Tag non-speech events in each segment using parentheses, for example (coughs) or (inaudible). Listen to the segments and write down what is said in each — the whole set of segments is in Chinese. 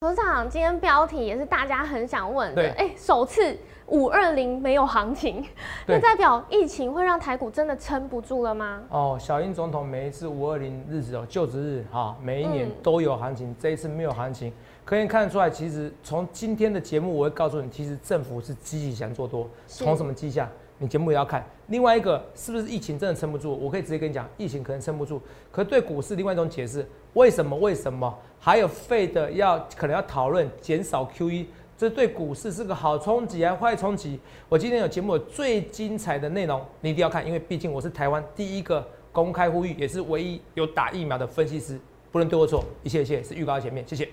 董事长，今天标题也是大家很想问的，对。哎，首次五二零没有行情，那代表疫情会让台股真的撑不住了吗？哦，小英总统每一次五二零日子哦，就职日哈，每一年嗯。都有行情，这一次没有行情，可以看得出来，其实从今天的节目我会告诉你，其实政府是积极想做多，是。从什么迹象？你节目也要看。另外一个是不是疫情真的撑不住？我可以直接跟你讲，疫情可能撑不住，可对股市另外一种解释，为什么？为什么？还有费的要可能要讨论减少 QE，这对股市是个好冲击还是坏冲击？我今天有节目有最精彩的内容，你一定要看，因为毕竟我是台湾第一个公开呼吁，也是唯一有打疫苗的分析师，不能对我错，一切一切是预告在前面，谢谢。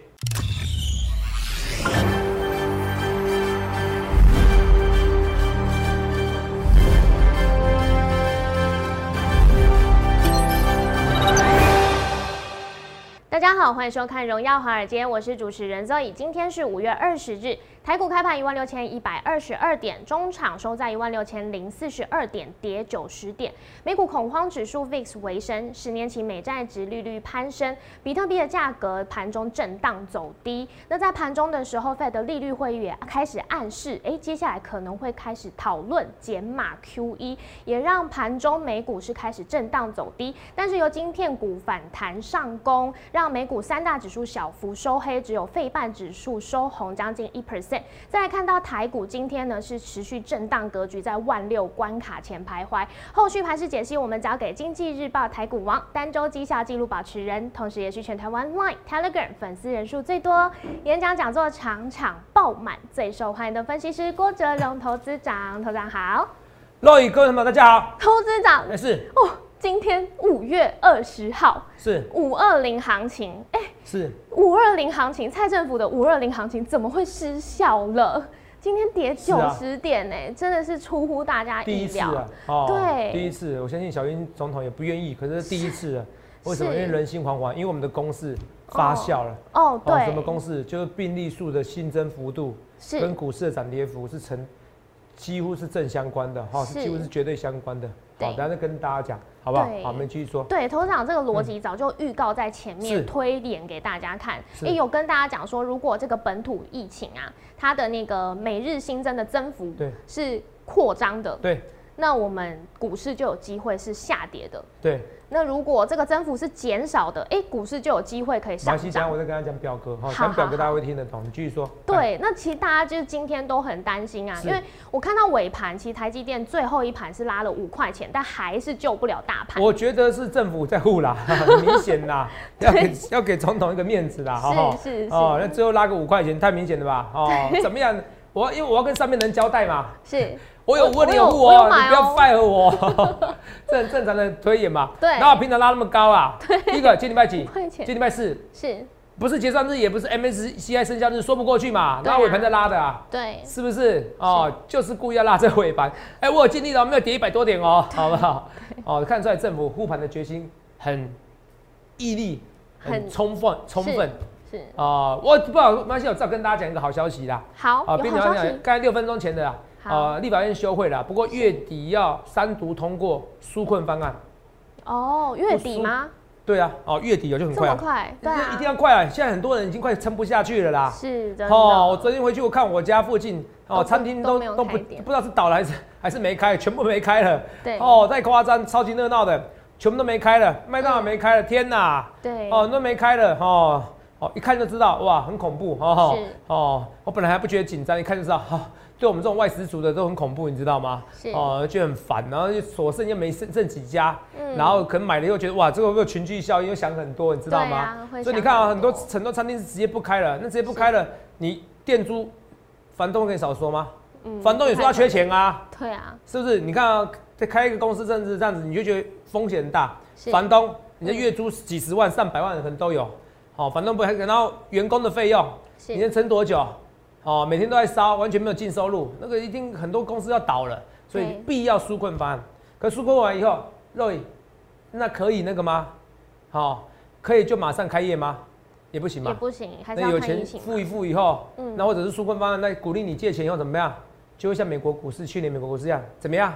好，欢迎收看《荣耀华尔街》，我是主持人 Zoe。今天是五月二十日，台股开盘一万六千一百二十二点，中场收在一万六千零四十二点，跌九十点。美股恐慌指数 VIX 回升，十年期美债值利率攀升，比特币的价格盘中震荡走低。那在盘中的时候，Fed 利率会议也开始暗示，哎，接下来可能会开始讨论减码 QE，也让盘中美股是开始震荡走低。但是由晶片股反弹上攻，让美股三大指数小幅收黑，只有费半指数收红将近一 percent。再来看到台股今天呢是持续震荡格局，在万六关卡前徘徊。后续盘势解析，我们交给经济日报台股王单周绩效记录保持人，同时也是全台湾 Line、Telegram 粉丝人数最多、演讲讲座场场爆满、最受欢迎的分析师郭哲荣投资长。投资长好，各位各位朋友大家好，投资长没事，哦，今天五月二十号。是五二零行情，哎、是，五二零行情，蔡政府的五二零行情怎么会失效了？今天跌九十点呢、真的是出乎大家意料。第一次啊，哦对第一次，我相信小英总统也不愿意，可是是第一次啊。为什么？因为人心惶惶，因为我们的公式发酵了。哦，哦，对，什么公式？就是病例数的新增幅度跟股市的涨跌幅是成几乎是正相关的，哈，是是几乎是绝对相关的。对。好，等下再跟大家讲，好不好？好，我们继续说。对，头长这个逻辑早就预告在前面，是。推演给大家看。是。也有跟大家讲说，如果这个本土疫情啊，它的那个每日新增的增幅对。是扩张的，对那我们股市就有机会是下跌的。对，那如果这个增幅是减少的，哎、股市就有机会可以上涨。我再跟他讲表格，哈，好好讲表格大家会听得懂。你继续说。来，对，那其实大家就是今天都很担心啊，因为我看到尾盘，其实台积电最后一盘是拉了五块钱，但还是救不了大盘。我觉得是政府在护啦，很 (laughs) 明显啦，要给要给总统一个面子啦，好不好？是是是哦，那最后拉个五块钱，太明显了吧？哦，(laughs) 怎么样？我因为我要跟上面的人交代嘛，是，我有我问你有护我哦，你不要买哦 fire 我，(laughs) 这很正常的推演嘛。对那我平常拉那么高啊，第一个今礼拜几？今礼拜四，是，不是结算日，也不是 MSCI 生效日，说不过去嘛。那尾盘在拉的啊，对，是不是？哦，就是故意要拉这个尾盘。哎，我有尽力了，没有跌一百多点哦，好不好？哦，看出来政府护盘的决心很毅力，很很充分，充分。是，啊，我不好，没关系，我再跟大家讲一个好消息啦。好，啊，有并且要讲好消息，刚才六分钟前的啦，好呃，立法院休会了，不过月底要三读通过纾困方案。哦，月底吗？对啊，哦，月底有就很快啊，么快？对啊，一定要快啊！现在很多人已经快撑不下去了啦。是的。哦，我昨天回去我看我家附近哦，餐厅都都都不不知道是倒了还是 (laughs) 还是没开，全部没开了。对哦，太夸张，超级热闹的，全部都没开了，麦当劳没开了，天哪！对，哦，都没开了哦。哦，一看就知道，哇，很恐怖哦。是哦，我本来还不觉得紧张，一看就知道，哈、对我们这种外食族的都很恐怖，你知道吗？是哦，就很烦，然后就所剩又没剩剩几家，嗯然后可能买了又觉得哇，这个会不会群聚效应，又想很多，你知道吗啊？所以你看啊，很很多多很多餐厅是直接不开了，那直接不开了，你店租房东可以少说吗？嗯房东也说他缺钱啊，对啊，是不是？你看啊，再开一个公司，甚至这样子，你就觉得风险很大。房东，你的月租几十万、上百万的可能都有。好、房东不还然后员工的费用，你能撑多久？哦，每天都在烧，完全没有净收入，那个一定很多公司要倒了，所以必要纾困方案。可纾困完以后，肉姨，那可以那个吗？好、可以就马上开业吗？也不行嘛。也不行，还是要那有钱。付一付以后，嗯那或者是纾困方案，那鼓励你借钱以后怎么样？就会像美国股市去年美国股市一样，怎么样？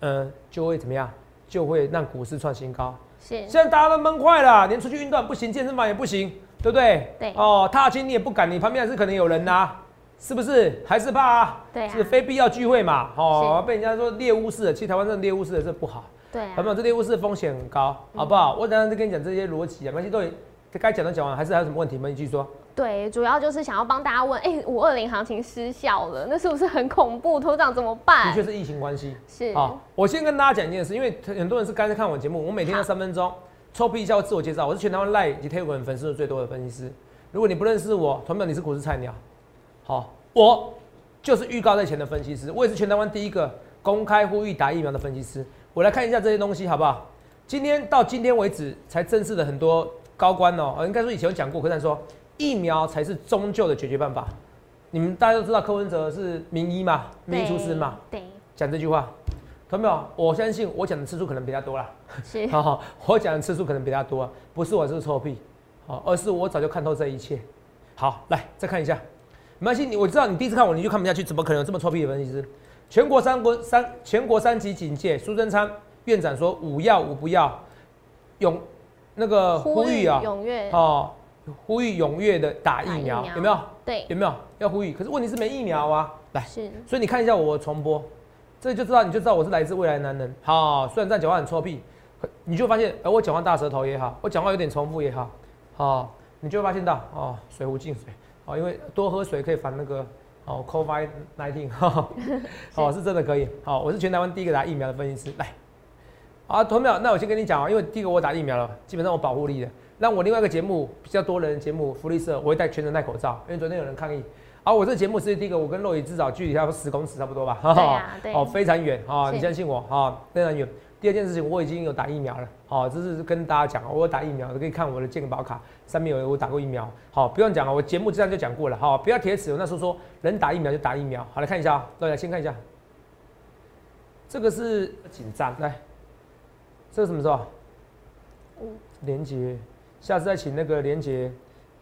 嗯，就会怎么样？就会让股市创新高。是现在大家都闷坏了，连出去运动不行，健身房也不行，对不对？对哦，踏青你也不敢，你旁边还是可能有人呐、是不是？还是怕啊？对啊是非必要聚会嘛？哦，被人家说猎巫式的，其实台湾这种猎巫式的这不好，对啊有没，有？这猎巫式的风险很高，好不好？我等一下再跟你讲这些逻辑啊，没关系，都已该讲的讲完，还是还有什么问题吗？你继续说。对，主要就是想要帮大家问，哎、五二零行情失效了，那是不是很恐怖？头长怎么办的办确？是疫情关系。是，好，我先跟大家讲一件事，因为很多人是刚才看我节目，我每天要三分钟抽屁一下我自我介绍，我是全台湾 Line 以及 Telegram 粉丝数最多的分析师。如果你不认识我，同表你是股市菜鸟，好，我就是预告在前的分析师，我也是全台湾第一个公开呼吁打疫苗的分析师。我来看一下这些东西好不好？今天到今天为止才正式的很多高官哦，呃应该说以前有讲过，可是说疫苗才是终究的解决办法。你们大家都知道柯文哲是名医嘛，名医出身嘛，对，讲这句话，同没有？我相信我讲的次数可能比他多啦。是，好 (laughs) 好，我讲的次数可能比他多，不是我是臭屁，好，而是我早就看透这一切。好，来再看一下，没关系，你我知道你第一次看我你就看不下去，怎么可能有这么臭屁的分析师？全国三国三全国三级警戒，苏贞昌院长说五要五不要，永那个呼吁啊，踊跃，哦，呼吁踊跃的打疫苗，有没有？对，有没有要呼吁？可是问题是没疫苗啊，来。是，所以你看一下我重播，这就知道你就知道我是来自未来的男人。好，虽然这样讲话很臭屁，你就会发现，呃，我讲话大舌头也好，我讲话有点重复也好，好，你就会发现到哦，水壶进水，哦，因为多喝水可以防那个哦，COVID 19，(laughs) 哈，哦，是真的可以。好，我是全台湾第一个打疫苗的分析师，来，好，同秒，那我先跟你讲啊，因为第一个我打疫苗了，基本上我保护力的。那我另外一个节目比较多人的节目福利社，我会戴全程戴口罩，因为昨天有人抗议。啊，我这个节目是第一个，我跟肉眼至少距离差不多十公尺差不多吧？对啊对哦，非常远啊，是你相信我啊，非常远。第二件事情，我已经有打疫苗了，好、这是跟大家讲，我有打疫苗，可以看我的健保卡上面有我打过疫苗，好、不用讲了，我节目这样就讲过了，好、不要铁齿，我那时候说能打疫苗就打疫苗，好，来看一下啊，大家先看一下，这个是紧张，来，这个什么时候？嗯连接，下次再请那个连接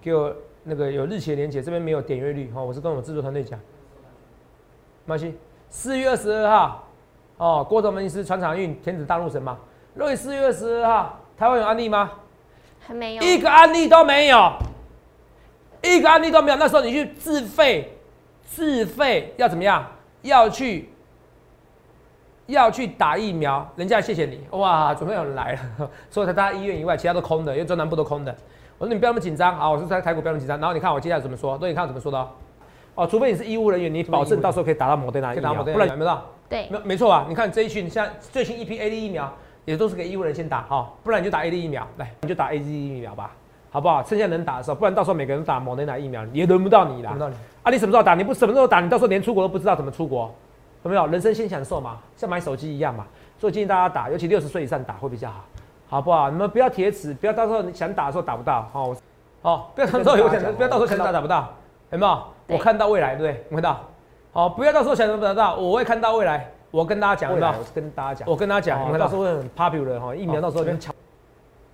给我那个有日期的连接，这边没有点阅率。哈、哦，我是跟我制作团队讲，马西，四月二十二号，哦，郭总分析师船厂运天子大陆神嘛，若以四月二十二号，台湾有案例吗？还没有，一个案例都没有，一个案例都没有。那时候你去自费，自费要怎么样？要去，要去打疫苗，人家谢谢你，哇，总算有人来了。(laughs) 除了台大医院以外，其他都空的，因为中南部都空的。我说你不要那么紧张啊，我说在台股不要那么紧张。然后你看我接下来怎么说，对你看我怎么说的哦。哦，除非你是医务人员，你保证到时候可以打到摩德纳疫苗，不然有没有到？对，没没错啊，你看这一群像最新一批 A D 疫苗也都是给医务人先打哈、不然你就打 A D 疫苗，来你就打 A D 疫苗吧，好不好？剩下能打的时候，不然到时候每个人打莫德纳疫苗也轮不到你啦。轮不到你啊！你什么时候打？你不什么时候打？你到时候连出国都不知道怎么出国，有没有？人生先享受嘛，像买手机一样嘛。所以建议大家打，尤其六十岁以上打会比较好，好不好？你们不要铁齿，不要到时候你想打的时候打不到，哦，哦，不要到时候有想，不要到时候想打打不到，有没有？我看到未来，对不对？你看到？好，不要到时候想得到，我会看到未来。我跟大家讲，有没有？我跟大家讲，我跟大家讲，哦到时候会很 popular 哈，疫苗到时候就抢，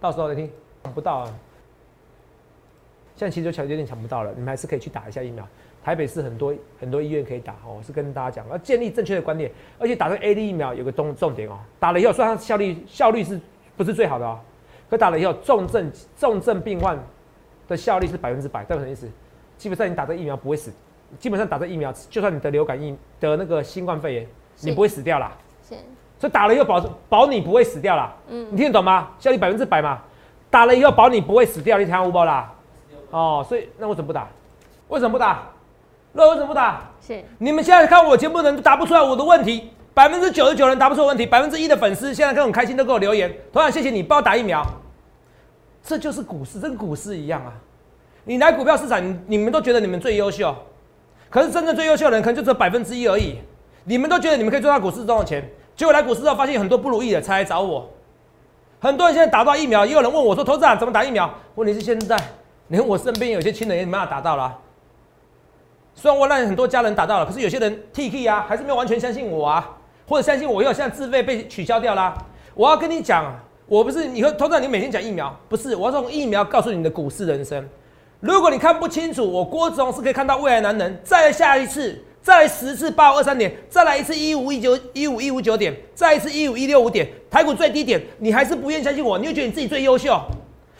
到时候你听抢不到啊。现在其实就抢有点抢不到了，你们还是可以去打一下疫苗。台北市很多很多医院可以打哦，我是跟大家讲，要建立正确的观念，而且打这个 A D 疫苗有个重重点哦，打了以后虽然它效率效率是不是最好的哦，可打了以后重症重症病患的效率是百分之百，这个什么意思？基本上你打这疫苗不会死，基本上打这疫苗，就算你得流感疫得那个新冠肺炎，你不会死掉啦。是，所以打了以后保保你不会死掉啦。嗯你听得懂吗？效率百分之百嘛。打了以后保你不会死掉，你听无包啦？哦，所以那我怎么不打？为什么不打？那为什么不打？是，你们现在看我节目的人都答不出来我的问题，百分之九十九人答不出我问题，百分之一的粉丝现在跟很开心都给我留言，同样谢谢你帮我打疫苗。这就是股市，这跟股市一样啊。你来股票市场，你你们都觉得你们最优秀，可是真正最优秀的人可能就只有百分之一而已。你们都觉得你们可以赚到股市中的钱，结果来股市之后发现很多不如意的，才来找我。很多人现在打不到疫苗，也有人问我说：“投资长怎么打疫苗？”问题是现在连我身边有些亲人也没办法打到了啊、虽然我让很多家人打到了，可是有些人 T K 啊，还是没有完全相信我啊，或者相信我又现在自费被取消掉啦。我要跟你讲，我不是以后投资长，你每天讲疫苗，不是，我要从疫苗告诉你的股市人生。如果你看不清楚，我郭子龙是可以看到未来男人，再来下一次，再来十次八五二三点，再来一次一五一九一五一五九点，再来一次一五一六五点，台股最低点，你还是不愿意相信我，你会觉得你自己最优秀。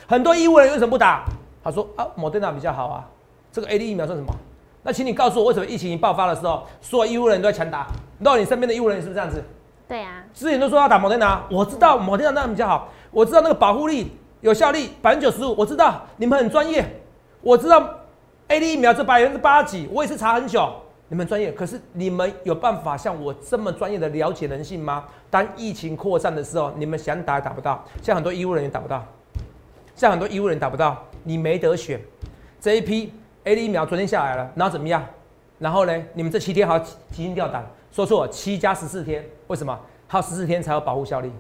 很多医务人员为什么不打？他说啊，莫德纳比较好啊，这个 A D 疫苗算什么？那请你告诉我，为什么疫情一爆发的时候，所有医务人员都在强打？你知道你身边的医务人员是不是这样子？对啊，之前都说要打莫德纳，我知道莫德纳那比较好，我知道那个保护力、有效力百分之九十五，我知道你们很专业，我知道 A D 疫苗这百分之八几，我也是查很久，你们专业，可是你们有办法像我这么专业的了解人性吗？当疫情扩散的时候，你们想打也打不到，像很多医务人员打不到，像很多医务人员打不到，你没得选，这一批。A D 疫苗昨天下来了，然后怎么样？然后呢？你们这七天还要提心吊胆？说错，七加十四天，为什么？还有十四天才有保护效力。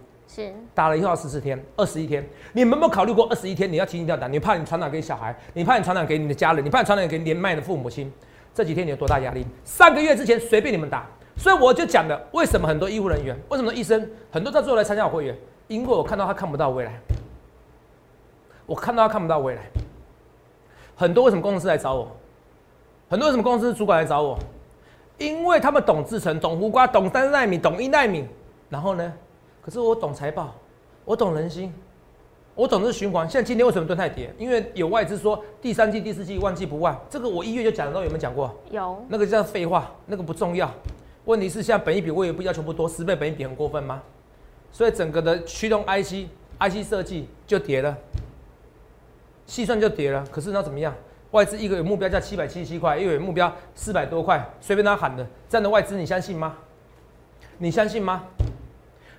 打了以后要十四天，二十一天。你们有没有考虑过二十一天你要提心吊胆？你怕你传染给小孩，你怕你传染给你的家人，你怕你传染给年迈的父母亲。这几天你有多大压力？三个月之前随便你们打，所以我就讲了，为什么很多医护人员，为什么医生很多在最后来参加我会员？因为我看到他看不到未来，我看到他看不到未来。很多为什么公司来找我？很多为什么公司主管来找我？因为他们懂制程、懂胡瓜、懂三纳米、懂一纳米。然后呢？可是我懂财报，我懂人心，我懂这循环。像今天为什么蹲太跌？因为有外资说第三季、第四季旺季不旺。这个我一月就讲了，有没有讲过？有。那个叫废话，那个不重要。问题是像本一比，我也不要求不多，十倍本一比很过分吗？所以整个的驱动 IC、IC 设计就跌了。细算就跌了，可是那怎么样？外资一个有目标价七百七十七块，又有目标四百多块，随便他喊的，这样的外资你相信吗？你相信吗？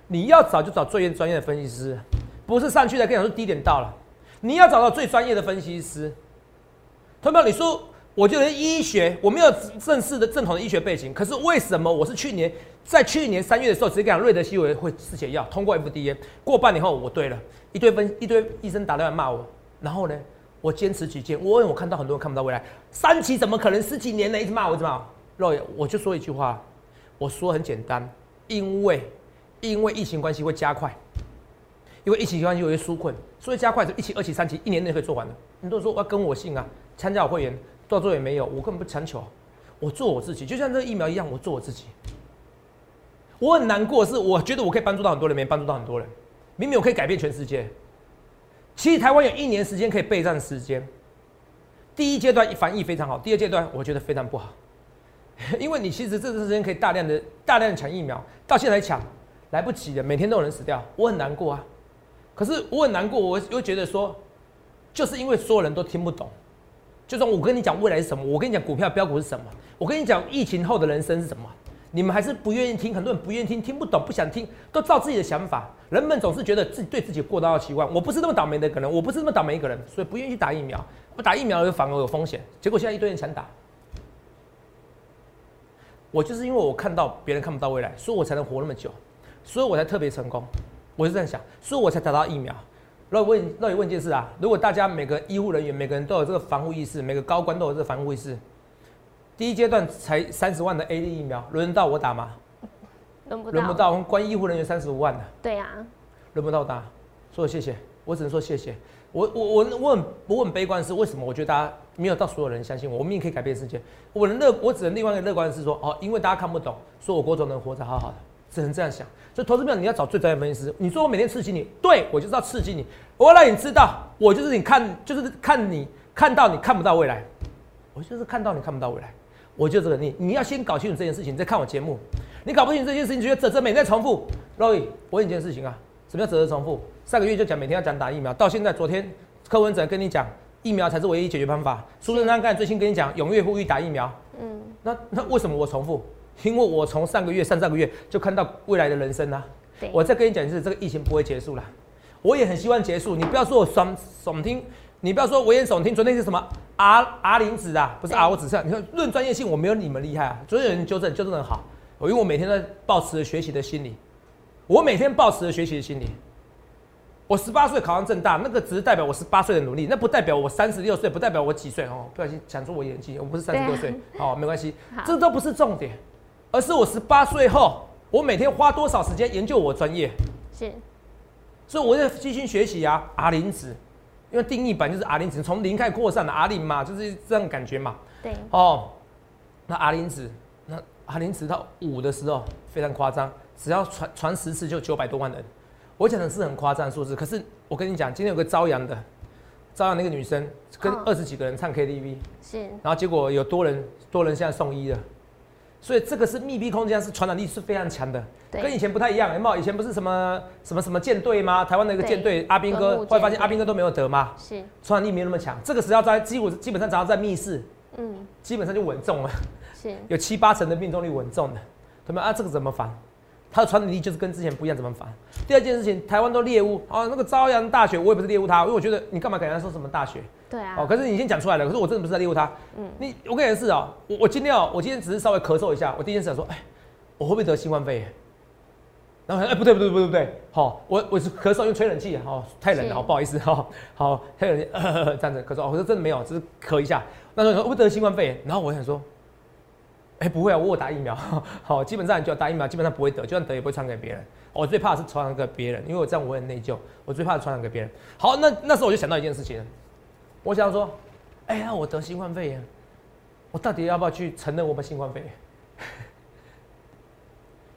你要找就找最专业的分析师，不是上去的跟你说低点到了，你要找到最专业的分析师。同学们，你说我就是医学，我没有正式的正统的医学背景，可是为什么我是去年在去年三月的时候直接讲瑞德西韦会试血药通过 FDA，过半年后我对了一堆分一堆医生打电话骂我。然后呢，我坚持己见。我我看到很多人看不到未来，三期怎么可能十几年呢？一直骂我，一直骂。肉爷，我就说一句话，我说很简单，因为因为疫情关系会加快，因为疫情关系有些纾困，所以加快，一期、二期、三期，一年内可以做完的。很多人说我要跟我姓啊，参加我会员，到最后也没有，我根本不强求，我做我自己，就像这疫苗一样，我做我自己。我很难过，是我觉得我可以帮助到很多人，没帮助到很多人，明明我可以改变全世界。其实台湾有一年时间可以备战时间。第一阶段防疫非常好，第二阶段我觉得非常不好，(laughs) 因为你其实这段时间可以大量的大量的抢疫苗，到现在抢来不及了，每天都有人死掉，我很难过啊。可是我很难过，我又觉得说，就是因为所有人都听不懂，就算我跟你讲未来是什么，我跟你讲股票标股是什么，我跟你讲疫情后的人生是什么。你们还是不愿意听，很多人不愿意听，听不懂，不想听，都照自己的想法。人们总是觉得自己对自己过到期望。我不是那么倒霉的一个人，我不是那么倒霉一个人，所以不愿意去打疫苗。不打疫苗又反而有风险，结果现在一堆人想打。我就是因为我看到别人看不到未来，所以我才能活那么久，所以我才特别成功。我是这样想，所以我才打到疫苗。那我问，那你问一件事啊，如果大家每个医护人员每个人都有这个防护意识，每个高官都有这个防护意识。第一阶段才三十万的 A D 疫苗，轮得到我打吗？轮不到。轮不到，我们关医护人员三十五万的。对呀。轮不到打，说谢谢，我只能说谢谢。我我我我很我很悲观的是，为什么？我觉得大家没有到所有人相信我，我们也可以改变世界。我乐，我只能另外一个乐观的是说，哦，因为大家看不懂，说我郭总能活着好好的，只能这样想。所以投资票你要找最专业分析师。你说我每天刺激你，对我就是要刺激你，我要让你知道，我就是你看，就是看你看到你看不到未来，我就是看到你看不到未来。我就这个你，你要先搞清楚这件事情，再看我节目。你搞不清楚这件事情，觉得泽泽每天在重复。Roy，我问你一件事情啊，什么叫泽泽重复？上个月就讲每天要讲打疫苗，到现在昨天柯文哲跟你讲疫苗才是唯一解决方法。苏贞昌刚才最新跟你讲踊跃呼吁打疫苗。嗯，那那为什么我重复？因为我从上个月、上上个月就看到未来的人生啊。我再跟你讲一次，这个疫情不会结束了。我也很希望结束，你不要说我耸耸听。你不要说危言耸听，昨天是什么阿阿林子啊？不是啊，我只是你说论专业性，我没有你们厉害啊。昨天有人纠正，纠正的很好。我因为我每天在保持着学习的心理，我每天保持着学习的心理。我十八岁考上正大，那个只是代表我十八岁的努力，那不代表我三十六岁，不代表我几岁哦。不小心讲出我年纪，我不是三十六岁，好，没关系，这都不是重点，而是我十八岁后，我每天花多少时间研究我专业。是，所以我在继续学习啊，阿林子。因为定义版就是阿林子从零开始扩散的阿林嘛，就是这样感觉嘛。对。哦，那阿林子，那阿林子到五的时候非常夸张，只要传传十次就九百多万人。我讲的是很夸张的数字，可是我跟你讲，今天有个朝阳的，照样那个女生跟嗯二十几个人唱 KTV，、是然后结果有多人多人现在送医了，所以这个是密闭空间，是传染力是非常强的，跟以前不太一样。有没有？以前不是什么什么什么舰队吗？台湾的一个对舰队，阿兵哥，睦后来发现阿兵哥都没有得吗，是，传染力没有那么强。这个只要在基本基本上只要在密室，嗯基本上就稳中了，是有七八成的命中率稳中的，他们？啊，这个怎么防？它的传染力就是跟之前不一样，怎么反？第二件事情，台湾都猎物啊，那个朝阳大学我也不是猎物他，因为我觉得你干嘛给人家说什么大学？对啊，哦，可是你已经讲出来了，可是我真的不是在猎物他。嗯嗯，你我跟你的是哦，我我今天哦，我今天只是稍微咳嗽一下，我第一件事想说，哎，我会不会得新冠肺炎？然后哎不对不对不对不对，好、我我是咳嗽，因为吹冷气，哦，太冷了，哦不好意思，哈、好太冷 (coughs) 这样子咳嗽，哦我说真的没有，只是咳一下。那时候说会不会得新冠肺炎？然后我想说，哎、不会啊，我有打疫苗，(laughs) 好，基本上你就要打疫苗，基本上不会得，就算得也不会传给别人。我最怕的是传染给别人，因为我这样我很内疚，我最怕的传染给别人。好，那那时候我就想到一件事情，我想说，哎、呀，我得新冠肺炎，我到底要不要去承认我们新冠肺炎？(laughs)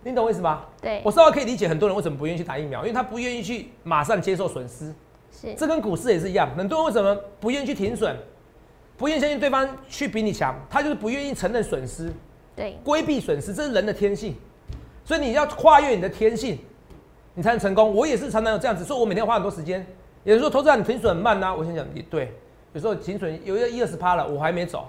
你懂我意思吧？对我，稍微可以理解很多人为什么不愿意去打疫苗，因为他不愿意去马上接受损失。是这跟股市也是一样，很多人为什么不愿意去停损，不愿意相信对方去比你强，他就是不愿意承认损失，对。规避损失，这是人的天性。所以你要跨越你的天性，你才能成功。我也是常常有这样子，所以我每天花很多时间。有人说投资人你停损很慢呐、我想想也对，有时候停损有一一二十趴了，我还没走，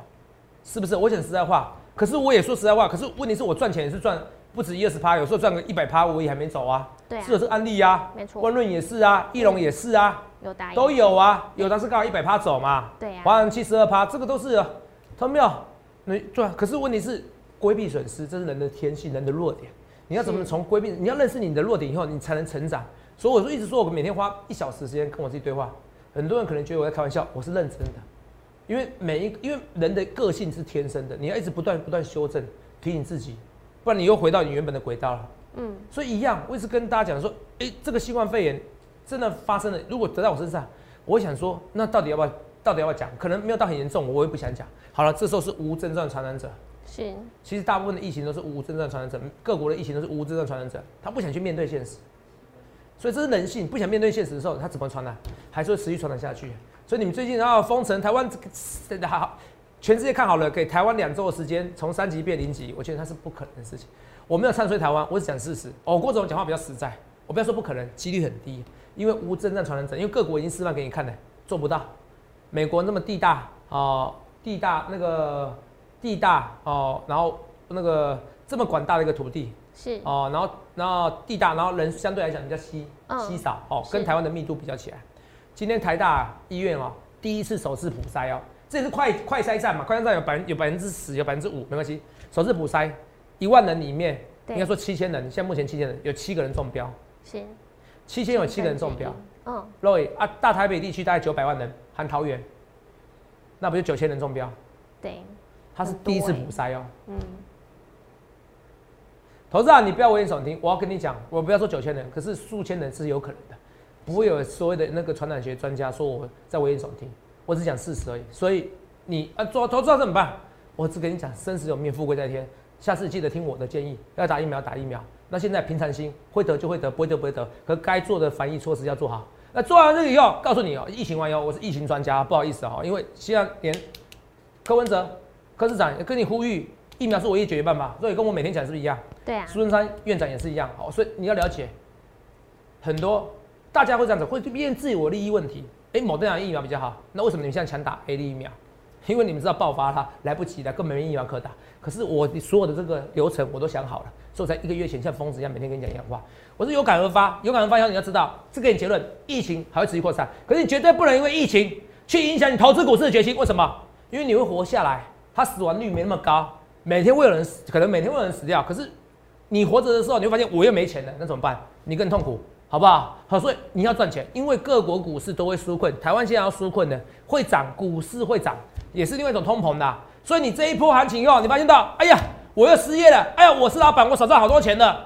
是不是？我讲实在话，可是我也说实在话，可是问题是我赚钱也是赚不止一二十趴，有时候赚个一百趴我也还没走啊。对啊。是有这个案例啊，没错。万润也是啊，翼龙也是啊。有打都有啊，有的是刚好一百趴走嘛，对啊。华人七十二趴，这个都是啊，他没有，你对啊，可是问题是规避损失，这是人的天性，人的弱点。你要怎么从规避？你要认识你的弱点以后，你才能成长。所以我说一直说，我每天花一小时时间跟我自己对话。很多人可能觉得我在开玩笑，我是认真的，因为每一因为人的个性是天生的，你要一直不断不断修正，提醒自己，不然你又回到你原本的轨道了。嗯所以一样，我一直跟大家讲说，诶，这个新冠肺炎真的发生了，如果得到我身上，我想说，那到底要不要，到底要不要讲？可能没有到很严重，我也不想讲。好了，这时候是无症状传染者，其实大部分的疫情都是无症状传染者，各国的疫情都是无症状传染者，他不想去面对现实，所以这是人性，不想面对现实的时候，他怎么传染？还是会持续传染下去。所以你们最近然后封城，台湾真的好，全世界看好了，给台湾两周的时间，从三级变零级，我觉得它是不可能的事情。我没有唱衰台湾，我只讲事实。哦，郭总讲话比较实在，我不要说不可能，几率很低，因为无症状传染者，因为各国已经示范给你看了，做不到。美国那么地大啊，地大那个地大哦，然后那个这么广大的一个土地。是。哦，然后然后地大，然后人相对来讲比较稀嗯。稀少哦，跟台湾的密度比较起来。今天台大医院哦，第一次首次普筛哦，这也是快快筛站嘛，快筛站有百分有百分之十，有百分之五，没关系。首次普筛，一万人里面，对。应该说七千人，现在目前七千人有七个人中标，是。七千有七个人中标。嗯。Roy 啊，大台北地区大概九百万人，含桃园，那不就九千人中标？对它是第一次欸普筛哦。嗯投资啊，你不要危言耸听，我要跟你讲，我不要说九千人，可是数千人是有可能的，不会有所谓的那个传染学专家说我在危言耸听，我只讲事实而已。所以你啊，做投资要怎么办？我只跟你讲，生死有命，富贵在天。下次记得听我的建议，要打疫苗打疫苗。那现在平常心，会得就会得，不会得不会得，可该做的防疫措施要做好。那做完这个以后，告诉你哦，疫情完以后，我是疫情专家，不好意思哦，因为现在连柯文哲、柯市长跟你呼吁，疫苗是唯一解决办法，所以跟我每天讲是不是一样？对啊苏贞昌院长也是一样，好，所以你要了解，很多大家会这样子，会变自我利益问题。哎、某样疫苗比较好，那为什么你们现在强打 A D 疫苗？因为你们知道爆发它来不及了，根本没疫苗可打。可是我所有的这个流程我都想好了，所以我才一个月前像疯子一样每天跟你讲一样话。我是有感而发，有感而发以后你要知道，这给你结论，疫情还会持续扩散，可是你绝对不能因为疫情去影响你投资股市的决心。为什么？因为你会活下来，它死亡率没那么高，每天会有人死，可能每天会有人死掉，可是你活着的时候，你会发现我又没钱了，那怎么办？你更痛苦，好不好？好，所以你要赚钱，因为各国股市都会纾困，台湾现在要纾困的，会涨，股市会涨，也是另外一种通膨的、所以你这一波行情以后，你发现到，哎呀，我又失业了，哎呀，我是老板，我少赚好多钱的，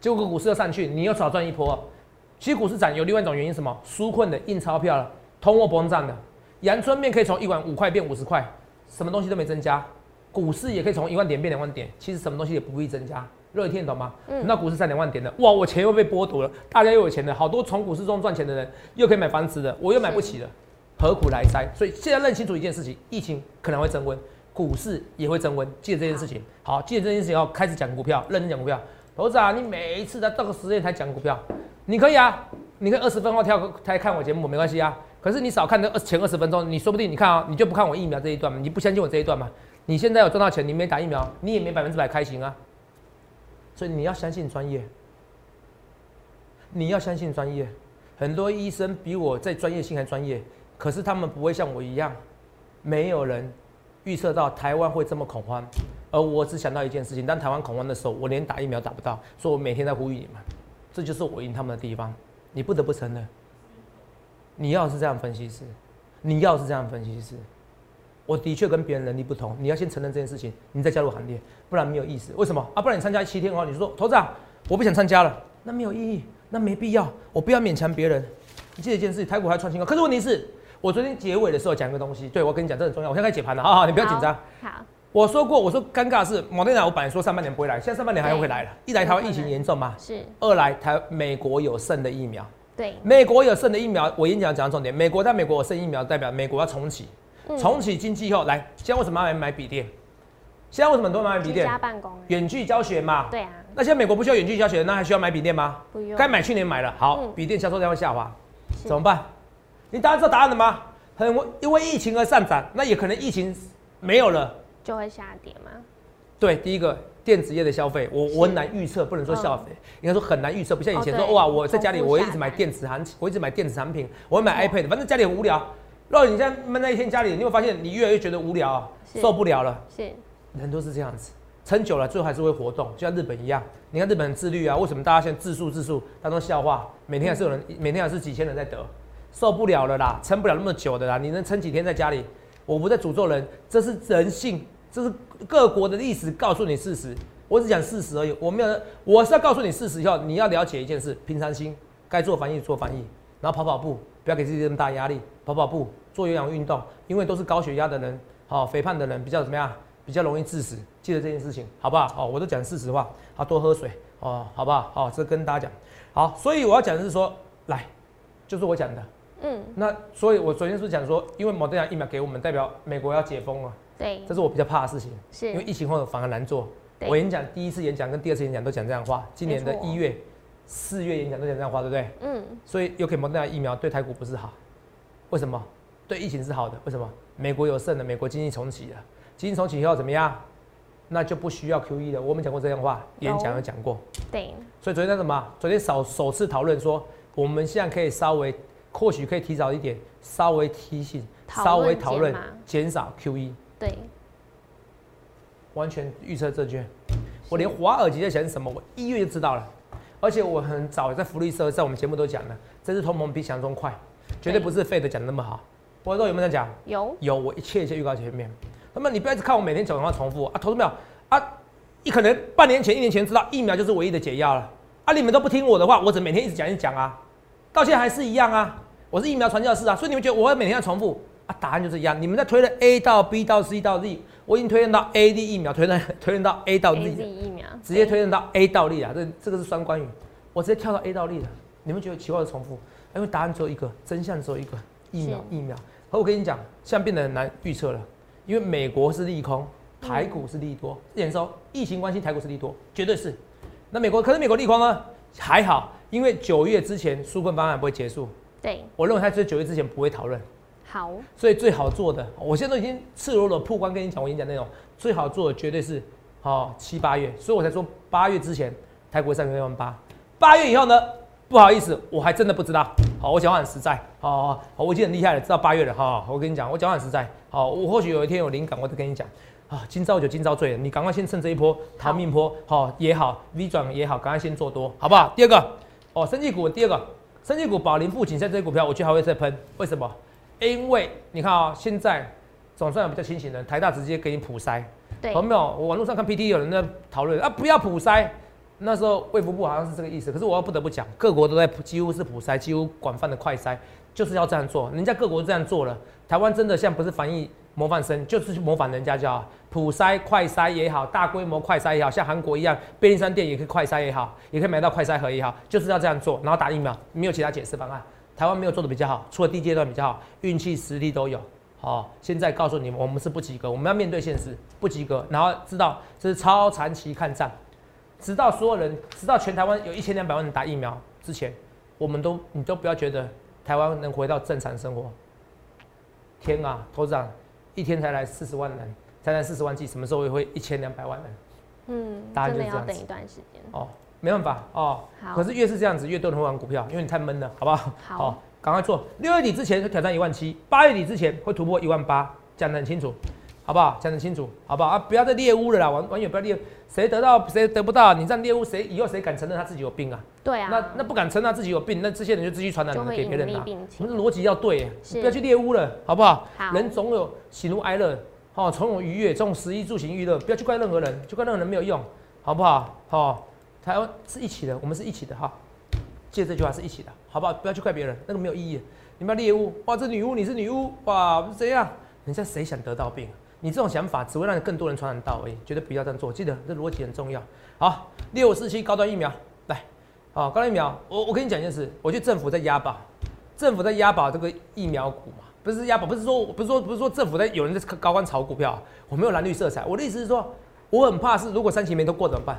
结果股市又上去，你又少赚一波。其实股市涨有另外一种原因，什么？纾困的印钞票了，通货膨胀的，阳春面可以从一碗五块变五十块，什么东西都没增加，股市也可以从一万点变两万点，其实什么东西也不必增加。热听得懂吗？嗯那股市上两万点的，哇，我钱又被剥夺了，大家又有钱了，好多从股市中赚钱的人又可以买房子的，我又买不起了，何苦来哉？所以现在认清楚一件事情，疫情可能会增温，股市也会增温，记得这件事情。好，记得这件事情要开始讲股票，认真讲股票。投资啊，你每一次在这个时间才讲股票，你可以啊，你可以二十分后跳才看我节目没关系啊。可是你少看那二前二十分钟，你说不定你看啊，你就不看我疫苗这一段嘛，你不相信我这一段嘛？你现在有赚到钱，你没打疫苗，你也没百分之百开心啊。所以你要相信专业，你要相信专业。很多医生比我在专业性还专业，可是他们不会像我一样，没有人预测到台湾会这么恐慌。而我只想到一件事情：当台湾恐慌的时候，我连打疫苗打不到，所以我每天在呼吁你们，这就是我赢他们的地方。你不得不承认，你要是这样分析师，你要是这样分析师，我的确跟别人能力不同。你要先承认这件事情，你再加入行列，不然没有意思。为什么啊？不然你参加七天哦，你说头长，我不想参加了，那没有意义，那没必要，我不要勉强别人。你记得一件事，台股还创新高，可是问题是，我昨天结尾的时候讲一个东西，对我跟你讲，这很重要。我现在开始解盘了，好好，你不要紧张。好。我说过，我说尴尬是某天来，我本来说上半年不会来，现在上半年还要会来了。一来台湾疫情严重嘛，是；二来台美国有剩的疫苗，对，美国有剩的疫苗。我演讲讲重点，美国在美国有剩疫苗，代表美国要重启，重启经济后来，现在为什么要买笔电？现在为什么都买笔电？家办公，远距教学嘛。对啊。那现在美国不需要远距教学，那还需要买笔电吗？不用。该买去年买了，好，笔电销售量会下滑，怎么办？你答案知道答案了吗？很因为疫情而上涨，那也可能疫情没有了。就会下跌吗？对，第一个电子业的消费，我我很难预测，不能说消费，应该说很难预测，不像以前说哇，我在家里我一直买电子产品，我一直买电子产品，我会买 iPad，反正家里很无聊。如果你现在闷在一天家里，你会发现你越来越觉得无聊，受不了了。是，人都是这样子，撑久了最后还是会活动，就像日本一样。你看日本很自律啊，为什么大家现在自述自述当中笑话？每天还是有人，每天还是几千人在得，受不了了啦，撑不了那么久的啦，你能撑几天在家里？我不在诅咒人，这是人性。这是各国的历史告诉你事实，我只讲事实而已。我没有，我是要告诉你事实以后，你要了解一件事：平常心，该做翻译做翻译，然后跑跑步，不要给自己这么大压力，跑跑步，做有氧运动，因为都是高血压的人，好肥胖的人比较怎么样？比较容易致死。记得这件事情，好不好？哦，我都讲事实话，好多喝水哦，好不好？好，这跟大家讲。好，所以我要讲的是说，来，就是我讲的，嗯，那所以我昨天是讲说，因为某这样疫苗给我们，代表美国要解封了。对，这是我比较怕的事情，是因为疫情后反而难做。我演讲第一次演讲跟第二次演讲都讲这样话，今年的一月、四月演讲都讲这样话，对不对？嗯。所以有可以莫德纳疫苗对台股不是好，为什么？对疫情是好的，为什么？美国有剩的，美国经济重启了，经济重启以后怎么样？那就不需要 Q E 了。我们讲过这样话，演讲有讲过。对。所以昨天那什么？昨天首首次讨论说，我们现在可以稍微，或许可以提早一点，稍微提醒，稍微讨论减少 Q E。对，完全预测这句，我连华尔街在想什么，我一月就知道了。而且我很早在福利社，在我们节目都讲了，这次通膨比想象中快，绝对不是费的讲的那么好。我说有没有在讲？有有，我一切一切预告前面。那么你不要一直看我每天讲的话重复啊，投资没有啊？你可能半年前、一年前知道疫苗就是唯一的解药了啊！你们都不听我的话，我怎么每天一直讲一直讲啊？到现在还是一样啊！我是疫苗传教士啊，所以你们觉得我会每天要重复？啊，答案就是一样。你们在推论 A 到 B 到 C 到 Z，我已经推论到 A D 疫苗，推论推论到 A 到 Z 疫苗，直接推论到 A 到 Z 啊。这这个是双关语，我直接跳到 A 到 Z 了。你们觉得奇怪的重复？因为答案只有一个，真相只有一个，疫苗疫苗。和我跟你讲，现在变得很难预测了，因为美国是利空，台股是利多。验收疫情关系，台股是利多，绝对是。那美国可是美国利空呢？还好，因为九月之前纾困方案不会结束。对，我认为他在九月之前不会讨论。好，所以最好做的，我现在都已经赤裸裸曝光跟你讲，我演讲内容最好做的绝对是，好七八月，所以我才说八月之前台股上个月万八，八月以后呢，不好意思，我还真的不知道。好，我讲话很实在，好，好，我已经很厉害了，知道八月了哈。我跟你讲，我讲话很实在，好，我或许有一天有灵感，我再跟你讲。啊，今朝酒今朝醉了，你赶快先趁这一波逃命波，好也好，V 转也好，赶快先做多，好不好？第二个，哦，生技股，第二个，生技股宝林富锦在这些股票，我觉得还会再喷，为什么？因为你看啊，现在总算有比较清醒的，台大直接给你普筛，对，有没有？我网络上看 PT 有人在讨论啊，不要普筛。那时候卫福部好像是这个意思，可是我要不得不讲，各国都在几乎是普筛，几乎广泛的快筛，就是要这样做。人家各国都这样做了，台湾真的像不是防疫模范生，就是去模仿人家叫普筛、快筛也好，大规模快筛也好，像韩国一样，便利商店也可以快筛也好，也可以买到快筛盒也好，就是要这样做，然后打疫苗，没有其他解释方案。台湾没有做的比较好，除了第一阶段比较好，运气实力都有。好，现在告诉你们，我们是不及格，我们要面对现实，不及格，然后知道这是超长期抗战，直到所有人，直到全台湾有一千两百万人打疫苗之前，我们都你都不要觉得台湾能回到正常生活。天啊，头长，一天才来四十万人，才来四十万剂，什么时候会一千两百万人？嗯，真的要就是这样等一段时间。哦，没办法哦。可是越是这样子，越多人会玩股票，因为你太闷了，好不好？好哦，赶快做。六月底之前会挑战一万七，八月底之前会突破一万八，讲得很清楚，好不好？讲得清楚，好不好？啊，不要再猎污了啦，网网友不要猎，谁得到谁得不到，你这样猎污，谁以后谁敢承认他自己有病啊？对啊，那那不敢承认他自己有病，那这些人就继续传染给别人啦。隐匿病情。我们的逻辑要对，是不要去猎污了，好不好？好人总有喜怒哀乐，哦，总有愉悦，这种食衣住行娱乐，不要去怪任何人，去怪任何人没有用，好不好？好、台湾是一起的，我们是一起的哈。借这句话是一起的，好不好？不要去怪别人，那个没有意义。你们猎巫，哇，这女巫你是女巫，哇，怎样？人家谁想得到病？你这种想法只会让更多人传染到而已，绝对不要这样做。记得这逻辑很重要。好，六四七高端疫苗来，好，高端疫苗，我我跟你讲一件事，我觉得政府在押宝，政府在押宝这个疫苗股嘛，不是押宝，不是说不是说不是说政府在有人在高官炒股票，我没有蓝绿色彩，我的意思是说，我很怕是如果三期没都过怎么办？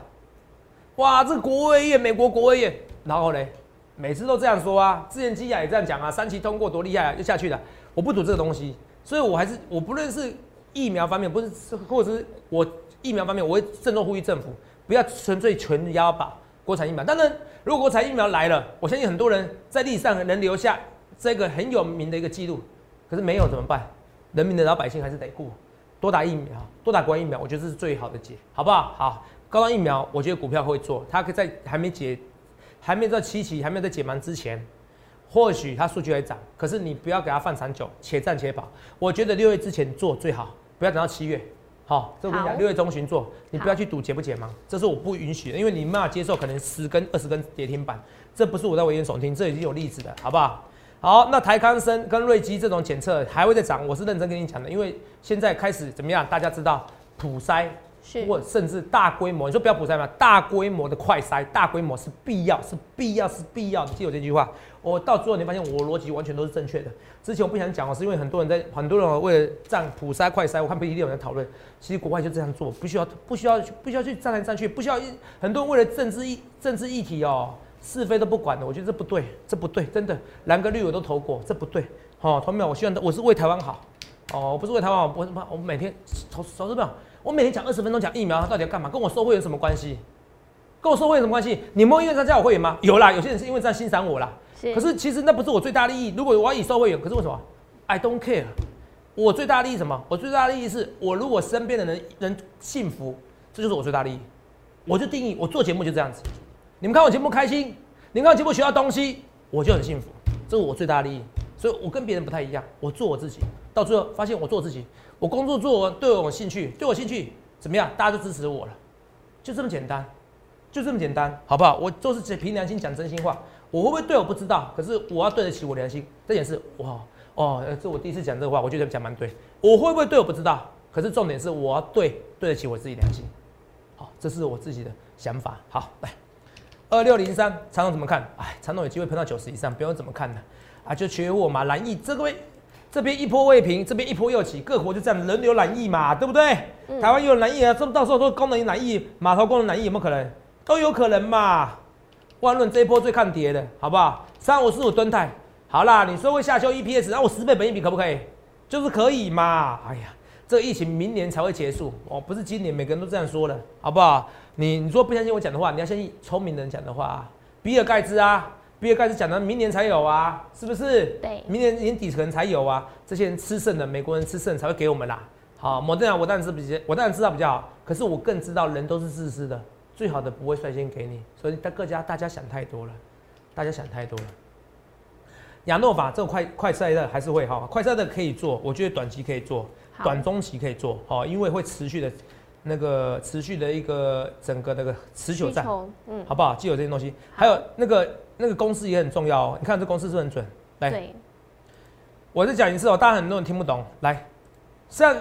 哇，这国卫院，美国国卫院，然后嘞，每次都这样说啊，之前基亚也这样讲啊，三期通过多厉害啊，就下去了。我不赌这个东西，所以我还是我不论是疫苗方面，不是或者是我疫苗方面，我会郑重呼吁政府不要纯粹全押把国产疫苗。当然，如果国产疫苗来了，我相信很多人在历史上能留下这个很有名的一个记录，可是没有怎么办？人民的老百姓还是得顾，多打疫苗，多打国产疫苗，我觉得这是最好的解，好不好？好，高端疫苗，我觉得股票会做，它可以在还没解，还没到七期，还没有在解盲之前，或许它数据会涨，可是你不要给它放长久，且战且跑。我觉得六月之前做最好，不要等到七月。好，这我跟你讲，六月中旬做，你不要去赌解不解盲，这是我不允许的，因为你没办法接受可能十根、二十根跌停板，这不是我在危言耸听，这已经有例子了，好不好？好，那台康生跟瑞基这种检测还会再涨，我是认真跟你讲的，因为现在开始怎么样？大家知道普筛或甚至大规模，你说不要普筛吗？大规模的快筛，大规模是必要，是必要，是必要。你记得我这句话，我到最后你发现我逻辑完全都是正确的。之前我不想讲哦，是因为很多人在，很多人为了站普筛、快筛，我看不一定有人讨论，其实国外就这样做，不需要，不需要，不需要去站来站去，不需要一很多人为了政治议政治议题哦，是非都不管的，我觉得这不对，这不对，真的蓝跟绿我都投过，这不对。哦，同没有，我希望我是为台湾好，哦，我不是为台湾好，我我我每天投投资票。我每天讲二十分钟讲疫苗，他到底要干嘛？跟我收会有什么关系？跟我收会有什么关系？你们因为他加我会员吗？有啦，有些人是因为这样欣赏我啦。是，可是其实那不是我最大利益。如果我要以收会员，可是为什么？I don't care。我最大利益什么？我最大利益是我如果身边的人人幸福，这就是我最大利益。我就定义我做节目就这样子。你们看我节目开心，你们看我节目学到东西，我就很幸福，这是我最大利益。所以我跟别人不太一样，我做我自己，到最后发现我做自己，我工作做完对我有兴趣，对我兴趣怎么样，大家就支持我了，就这么简单，就这么简单，好不好？我都是凭良心讲真心话，我会不会对我不知道，可是我要对得起我良心，这点是哇哦，这我第一次讲这个话，我觉得讲蛮对，我会不会对我不知道，可是重点是我要对对得起我自己良心，好，这是我自己的想法。好，来二六零三，长总怎么看？哎，长总有机会喷到九十以上，不用怎么看呢？啊，就缺货嘛，蓝翼这个位这边一波未平，这边一波又起，各国就这样轮流染疫嘛，对不对？嗯台湾又有染疫啊，这到时候说功能染疫，码头功能染疫有没有可能？都有可能嘛。万润这一波最看跌的，好不好？三五四五吨泰，好啦，你说会下修 EPS，那我十倍本益比可不可以？就是可以嘛。哎呀，这个疫情明年才会结束哦，不是今年，每个人都这样说的，好不好？你你说不相信我讲的话，你要相信聪明人讲的话啊。比尔盖茨啊，比尔盖茨讲的明年才有啊，是不是？对明年年底可能才有啊。这些人吃剩的，美国人吃剩才会给我们啦。好，莫德纳我当然是比较，我当然知道比较好，可是我更知道人都是自私的，最好的不会率先给你，所以大各家大家想太多了，大家想太多了。亚诺法这个快快赛的还是会哈，快赛的可以做，我觉得短期可以做，短中期可以做，好，因为会持续的，那个持续的一个整个那个持久战，嗯，好不好？既有这些东西，还有那个那个公式也很重要哦。你看这公式是不是很准，来，我再讲一次哦，大家很多人听不懂。来，像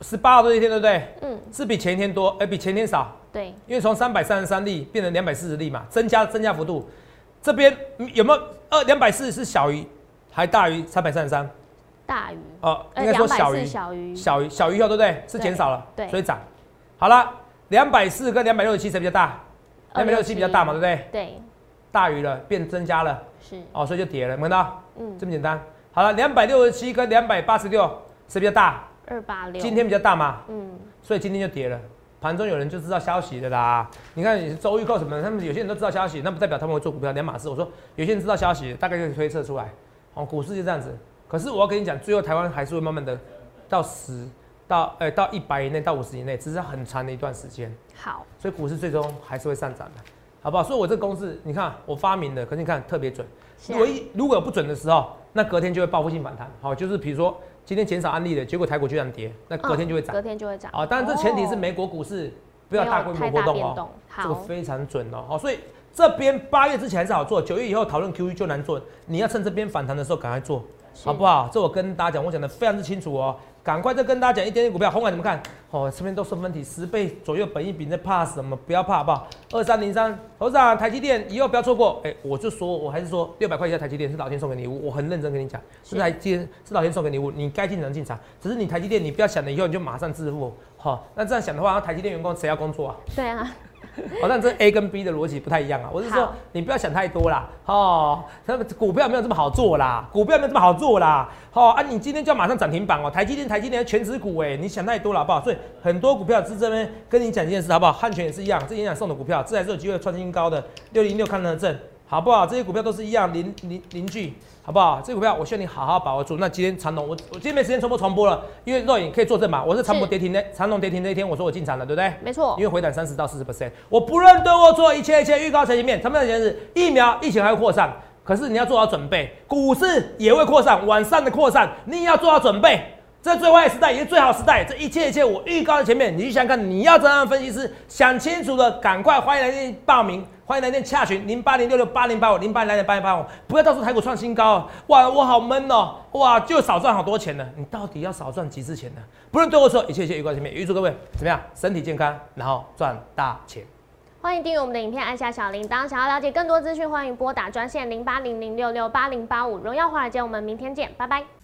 十八号这一天，对不对？嗯，是比前一天多，哎、比前天少，对，因为从三百三十三例变成两百四十例嘛，增加增加幅度。这边嗯有没有二两百四是小于还大于三百三十三？大于哦，呃应该说小于小于小于小于以后对不对？是对减少了，对所以涨。好了，两百四跟两百六十七谁比较大？两百六十七比较大嘛，对不对？对，大于了，变增加了，是，哦，所以就跌了，有没有看到？嗯，这么简单。好了，两百六十七跟两百八十六谁比较大？二八六，今天比较大嘛，嗯，所以今天就跌了。盘中有人就知道消息的啦。你看你周预购什么的，他们有些人都知道消息，那不代表他们会做股票两码事。我说有些人知道消息，大概就可以推测出来。哦，股市就这样子。可是我要跟你讲，最后台湾还是会慢慢的到十到呃到一百以内到五十以内，只是很长的一段时间。好，所以股市最终还是会上涨的，好不好？所以我这个公式，你看我发明的，可是你看特别准。如果一如果有不准的时候，那隔天就会报复性反弹。好，就是比如说今天减少案例的结果，台股居然跌，那隔天就会涨。隔天就会涨，啊，当然这前提是哦美国股市不要大规模波动哦这个非常准哦。好，所以这边八月之前还是好做，九月以后讨论 QE 就难做，你要趁这边反弹的时候赶快做，是好不好？这我跟大家讲，我讲的非常之清楚哦。赶快再跟大家讲一点点股票，红海怎么看？哦，这边都是分体十倍左右本益比，你在怕什么？不要怕，好不好？二三零三，头长，台积电以后不要错过。哎、我就说，我还是说六百块钱的台积电是老天送给礼物，我很认真跟你讲，是台积电是老天送给你物，你该进场进场，只是你台积电你不要想了以后你就马上致富，好、那这样想的话，那台积电员工谁要工作啊？对啊，(laughs) 哦，但这 A 跟 B 的逻辑不太一样啊。我是说，你不要想太多啦。哦，他们股票没有这么好做啦，股票没有这么好做啦。哦啊，你今天就要马上涨停板哦，台积电、台积电全指股哎，你想太多了好不好？所以很多股票是这边跟你讲一件事好不好？汉权也是一样，这影响送的股票，这还是有机会创新高的。六零六看得正，好不好？这些股票都是一样，邻邻邻居。好不好？这股票我希望你好好把握住。那今天长隆，我我今天没时间重播重播了，因为肉眼可以作证嘛。我是长隆跌停那长隆跌停那一天，我说我进场了，对不对？没错因，为回档三十到四十 percent，我不论对或错，一切一切预告在前面。他们的讲是疫苗疫情还会扩散，可是你要做好准备，股市也会扩散，晚上的扩散你也要做好准备。这最坏的时代，也是最好的时代。这一切一切我预告在前面，你去想想看，你要怎样的分析师？想清楚的，赶快欢迎来电报名，欢迎来电洽询零八零六六八零八五零八零来点八零八五，不要到时候台股创新高，哇，我好闷哦，哇，就少赚好多钱呢。你到底要少赚几次钱呢？不论对或错，一切一切预告在前面，预祝各位怎么样？身体健康，然后赚大钱。欢迎订阅我们的影片，按下小铃铛。想要了解更多资讯，欢迎拨打专线零八零零六六八零八五。荣耀华尔街，我们明天见，拜拜。